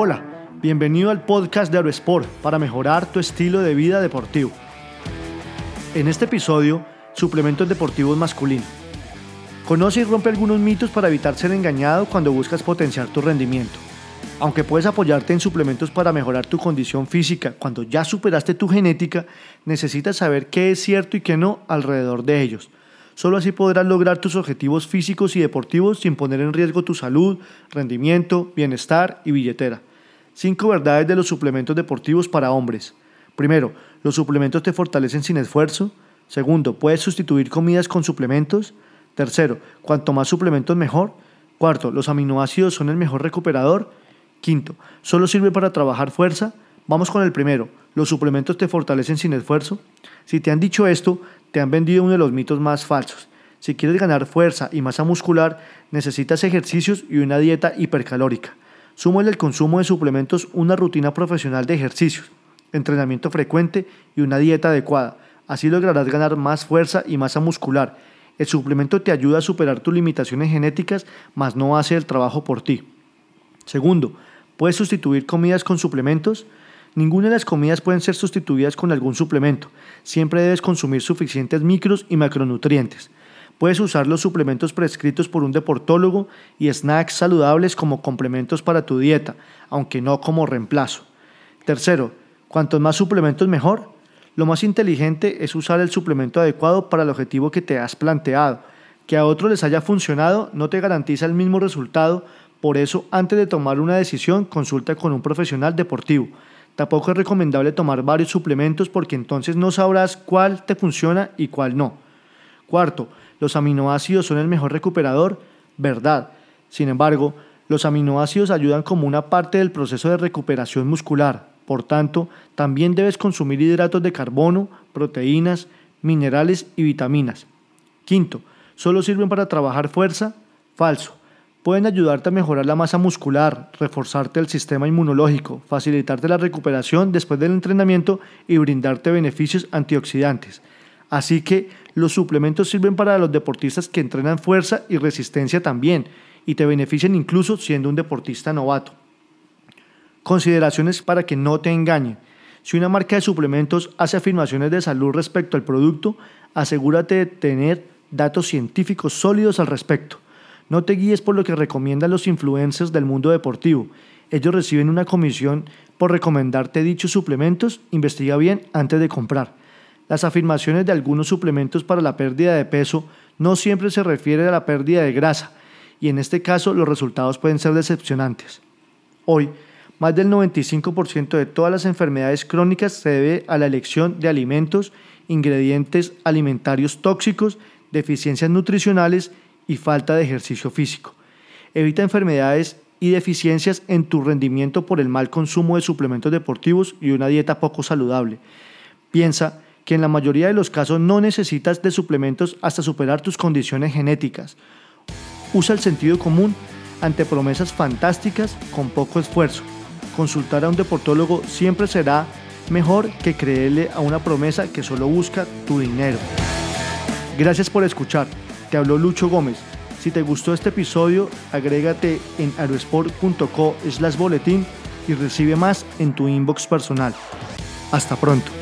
Hola, bienvenido al podcast de Aerosport para mejorar tu estilo de vida deportivo. En este episodio, suplementos deportivos masculinos. Conoce y rompe algunos mitos para evitar ser engañado cuando buscas potenciar tu rendimiento. Aunque puedes apoyarte en suplementos para mejorar tu condición física cuando ya superaste tu genética, necesitas saber qué es cierto y qué no alrededor de ellos. Solo así podrás lograr tus objetivos físicos y deportivos sin poner en riesgo tu salud, rendimiento, bienestar y billetera. 5 verdades de los suplementos deportivos para hombres. Primero, los suplementos te fortalecen sin esfuerzo. Segundo, puedes sustituir comidas con suplementos. Tercero, cuanto más suplementos mejor. Cuarto, los aminoácidos son el mejor recuperador. Quinto, solo sirve para trabajar fuerza. Vamos con el primero, los suplementos te fortalecen sin esfuerzo. Si te han dicho esto, te han vendido uno de los mitos más falsos. Si quieres ganar fuerza y masa muscular, necesitas ejercicios y una dieta hipercalórica. Súmale el consumo de suplementos una rutina profesional de ejercicios, entrenamiento frecuente y una dieta adecuada. Así lograrás ganar más fuerza y masa muscular. El suplemento te ayuda a superar tus limitaciones genéticas, mas no hace el trabajo por ti. Segundo, puedes sustituir comidas con suplementos. Ninguna de las comidas pueden ser sustituidas con algún suplemento. Siempre debes consumir suficientes micros y macronutrientes. Puedes usar los suplementos prescritos por un deportólogo y snacks saludables como complementos para tu dieta, aunque no como reemplazo. Tercero, cuantos más suplementos mejor. Lo más inteligente es usar el suplemento adecuado para el objetivo que te has planteado. Que a otros les haya funcionado no te garantiza el mismo resultado, por eso antes de tomar una decisión consulta con un profesional deportivo. Tampoco es recomendable tomar varios suplementos porque entonces no sabrás cuál te funciona y cuál no. Cuarto, los aminoácidos son el mejor recuperador, verdad. Sin embargo, los aminoácidos ayudan como una parte del proceso de recuperación muscular. Por tanto, también debes consumir hidratos de carbono, proteínas, minerales y vitaminas. Quinto, ¿solo sirven para trabajar fuerza? Falso pueden ayudarte a mejorar la masa muscular, reforzarte el sistema inmunológico, facilitarte la recuperación después del entrenamiento y brindarte beneficios antioxidantes. Así que los suplementos sirven para los deportistas que entrenan fuerza y resistencia también y te benefician incluso siendo un deportista novato. Consideraciones para que no te engañen. Si una marca de suplementos hace afirmaciones de salud respecto al producto, asegúrate de tener datos científicos sólidos al respecto. No te guíes por lo que recomiendan los influencers del mundo deportivo. Ellos reciben una comisión por recomendarte dichos suplementos, investiga bien antes de comprar. Las afirmaciones de algunos suplementos para la pérdida de peso no siempre se refieren a la pérdida de grasa, y en este caso los resultados pueden ser decepcionantes. Hoy, más del 95% de todas las enfermedades crónicas se debe a la elección de alimentos, ingredientes alimentarios tóxicos, deficiencias nutricionales y falta de ejercicio físico. Evita enfermedades y deficiencias en tu rendimiento por el mal consumo de suplementos deportivos y una dieta poco saludable. Piensa que en la mayoría de los casos no necesitas de suplementos hasta superar tus condiciones genéticas. Usa el sentido común ante promesas fantásticas con poco esfuerzo. Consultar a un deportólogo siempre será mejor que creerle a una promesa que solo busca tu dinero. Gracias por escuchar. Te habló Lucho Gómez. Si te gustó este episodio, agrégate en aerosport.co slash boletín y recibe más en tu inbox personal. Hasta pronto.